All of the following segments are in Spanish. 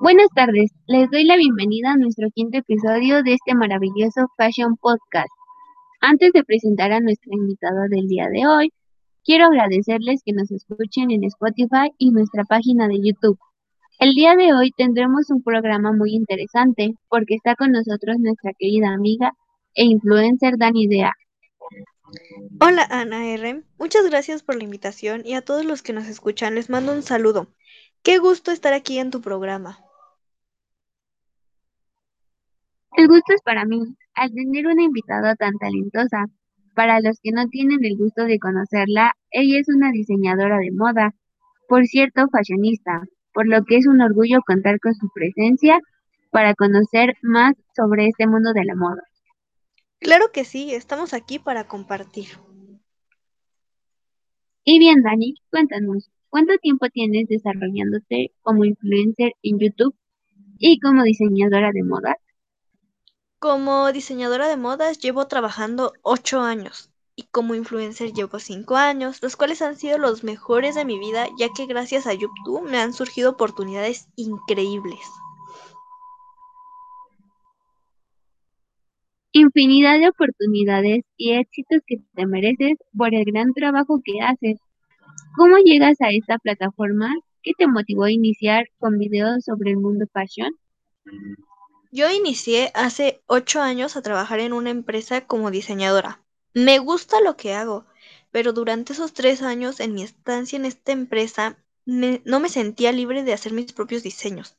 Buenas tardes, les doy la bienvenida a nuestro quinto episodio de este maravilloso Fashion Podcast. Antes de presentar a nuestra invitada del día de hoy, quiero agradecerles que nos escuchen en Spotify y nuestra página de YouTube. El día de hoy tendremos un programa muy interesante porque está con nosotros nuestra querida amiga e influencer Dani Dea. Hola Ana R, muchas gracias por la invitación y a todos los que nos escuchan les mando un saludo. Qué gusto estar aquí en tu programa. El gusto es para mí, al tener una invitada tan talentosa. Para los que no tienen el gusto de conocerla, ella es una diseñadora de moda, por cierto, fashionista, por lo que es un orgullo contar con su presencia para conocer más sobre este mundo de la moda. Claro que sí, estamos aquí para compartir. Y bien, Dani, cuéntanos, ¿cuánto tiempo tienes desarrollándote como influencer en YouTube y como diseñadora de moda? Como diseñadora de modas llevo trabajando ocho años y como influencer llevo cinco años, los cuales han sido los mejores de mi vida ya que gracias a YouTube me han surgido oportunidades increíbles. Infinidad de oportunidades y éxitos que te mereces por el gran trabajo que haces. ¿Cómo llegas a esta plataforma? ¿Qué te motivó a iniciar con videos sobre el mundo fashion? Yo inicié hace ocho años a trabajar en una empresa como diseñadora. Me gusta lo que hago, pero durante esos tres años en mi estancia en esta empresa no me sentía libre de hacer mis propios diseños.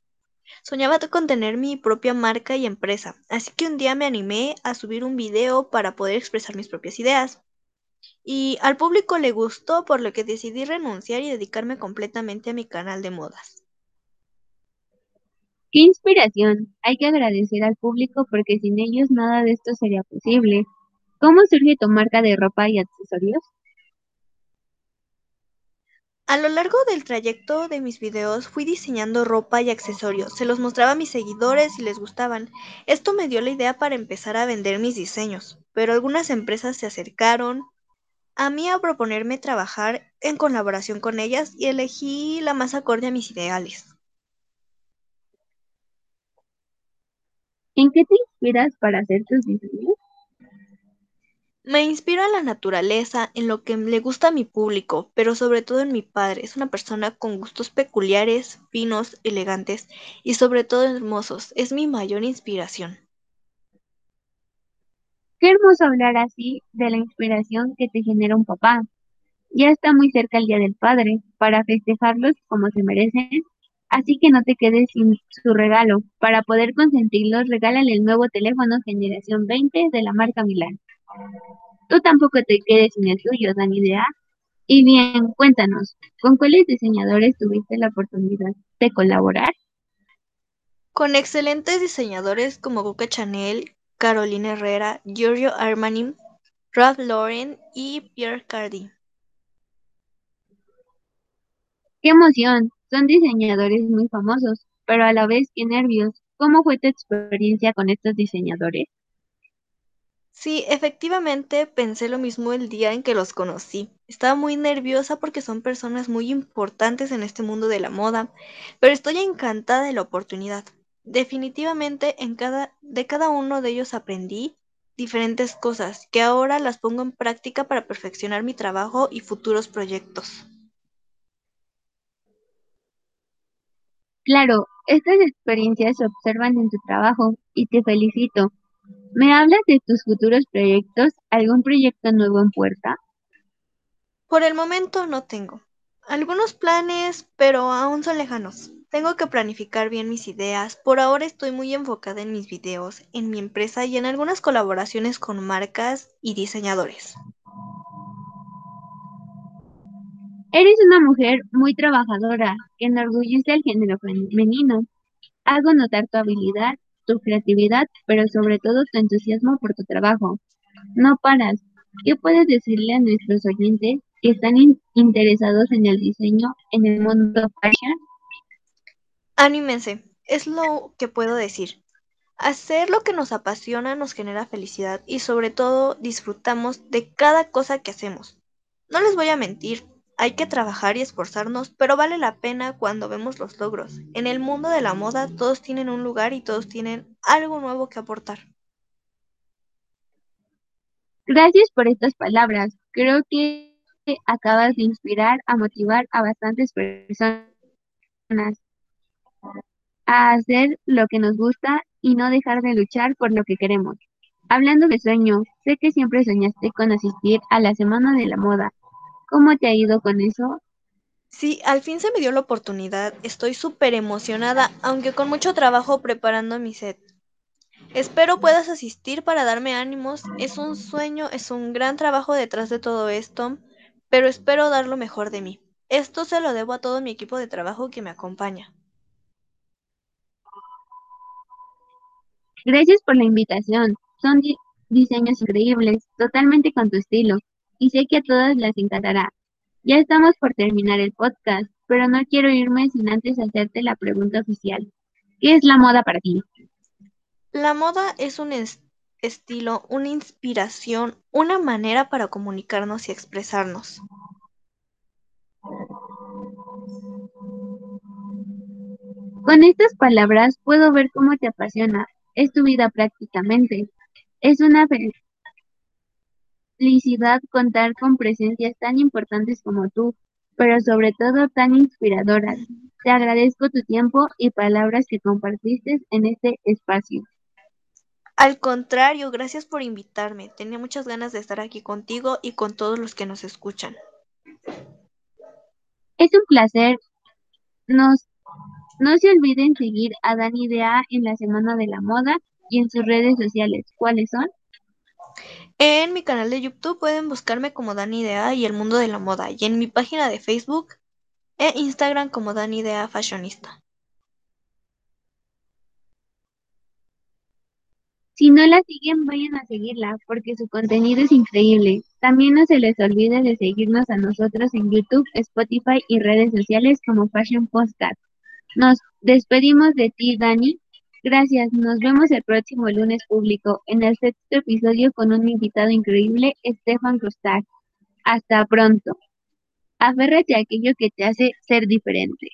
Soñaba con tener mi propia marca y empresa, así que un día me animé a subir un video para poder expresar mis propias ideas. Y al público le gustó, por lo que decidí renunciar y dedicarme completamente a mi canal de modas. ¡Qué inspiración! Hay que agradecer al público porque sin ellos nada de esto sería posible. ¿Cómo surge tu marca de ropa y accesorios? A lo largo del trayecto de mis videos fui diseñando ropa y accesorios, se los mostraba a mis seguidores y les gustaban. Esto me dio la idea para empezar a vender mis diseños, pero algunas empresas se acercaron a mí a proponerme trabajar en colaboración con ellas y elegí la más acorde a mis ideales. ¿En qué te inspiras para hacer tus diseños? Me inspiro en la naturaleza, en lo que le gusta a mi público, pero sobre todo en mi padre. Es una persona con gustos peculiares, finos, elegantes y sobre todo hermosos. Es mi mayor inspiración. Qué hermoso hablar así de la inspiración que te genera un papá. Ya está muy cerca el Día del Padre, para festejarlos como se merecen Así que no te quedes sin su regalo. Para poder consentirlos, regálale el nuevo teléfono generación 20 de la marca Milán. Tú tampoco te quedes sin el tuyo, dan idea. Y bien, cuéntanos, ¿con cuáles diseñadores tuviste la oportunidad de colaborar? Con excelentes diseñadores como Coca Chanel, Carolina Herrera, Giorgio Armani, Ralph Lauren y Pierre Cardin. ¡Qué emoción! Son diseñadores muy famosos, pero a la vez qué nervios. ¿Cómo fue tu experiencia con estos diseñadores? Sí, efectivamente pensé lo mismo el día en que los conocí. Estaba muy nerviosa porque son personas muy importantes en este mundo de la moda, pero estoy encantada de la oportunidad. Definitivamente en cada, de cada uno de ellos aprendí diferentes cosas que ahora las pongo en práctica para perfeccionar mi trabajo y futuros proyectos. Claro, estas experiencias se observan en tu trabajo y te felicito. ¿Me hablas de tus futuros proyectos? ¿Algún proyecto nuevo en puerta? Por el momento no tengo. Algunos planes, pero aún son lejanos. Tengo que planificar bien mis ideas. Por ahora estoy muy enfocada en mis videos, en mi empresa y en algunas colaboraciones con marcas y diseñadores. Eres una mujer muy trabajadora, que enorgullece al género femenino. Hago notar tu habilidad, tu creatividad, pero sobre todo tu entusiasmo por tu trabajo. No paras. ¿Qué puedes decirle a nuestros oyentes están interesados en el diseño en el mundo fashion? Anímense, es lo que puedo decir. Hacer lo que nos apasiona nos genera felicidad y sobre todo disfrutamos de cada cosa que hacemos. No les voy a mentir, Hay que trabajar y esforzarnos, pero vale la pena cuando vemos los logros. En el mundo de la moda todos tienen un lugar y todos tienen algo nuevo que aportar. Gracias por estas palabras. Creo que acabas de inspirar a motivar a bastantes personas a hacer lo que nos gusta y no dejar de luchar por lo que queremos. Hablando de sueño, sé que siempre soñaste con asistir a la Semana de la Moda. ¿Cómo te ha ido con eso? Sí, al fin se me dio la oportunidad. Estoy súper emocionada, aunque con mucho trabajo preparando mi set. Espero puedas asistir para darme ánimos. Es un sueño, es un gran trabajo detrás de todo esto, pero espero dar lo mejor de mí. Esto se lo debo a todo mi equipo de trabajo que me acompaña. Gracias por la invitación. Son di- diseños increíbles, totalmente con tu estilo, y sé que a todas las encantará. Ya estamos por terminar el podcast, pero no quiero irme sin antes hacerte la pregunta oficial. ¿Qué es la moda para ti? La moda es un estilo, una inspiración, una manera para comunicarnos y expresarnos. Con estas palabras puedo ver cómo te apasiona. Es tu vida prácticamente. Es una fe- felicidad contar con presencias tan importantes como tú, pero sobre todo tan inspiradoras. Te agradezco tu tiempo y palabras que compartiste en este espacio. Al contrario, gracias por invitarme. Tenía muchas ganas de estar aquí contigo y con todos los que nos escuchan. Es un placer. Nos, no se olviden seguir a Dani Dea en la Semana de la Moda y en sus redes sociales. ¿Cuáles son? En mi canal de YouTube pueden buscarme como Dani Idea y el mundo de la moda, y en mi página de Facebook e Instagram como Dani Idea Fashionista. Si no la siguen, vayan a seguirla porque su contenido es increíble. También no se les olvide de seguirnos a nosotros en YouTube, Spotify y redes sociales como Fashion Podcast. Nos despedimos de ti, Dani. Gracias. Nos vemos el próximo lunes público en el sexto episodio con un invitado increíble, Stefan Rostag. Hasta pronto. Aférrate a aquello que te hace ser diferente.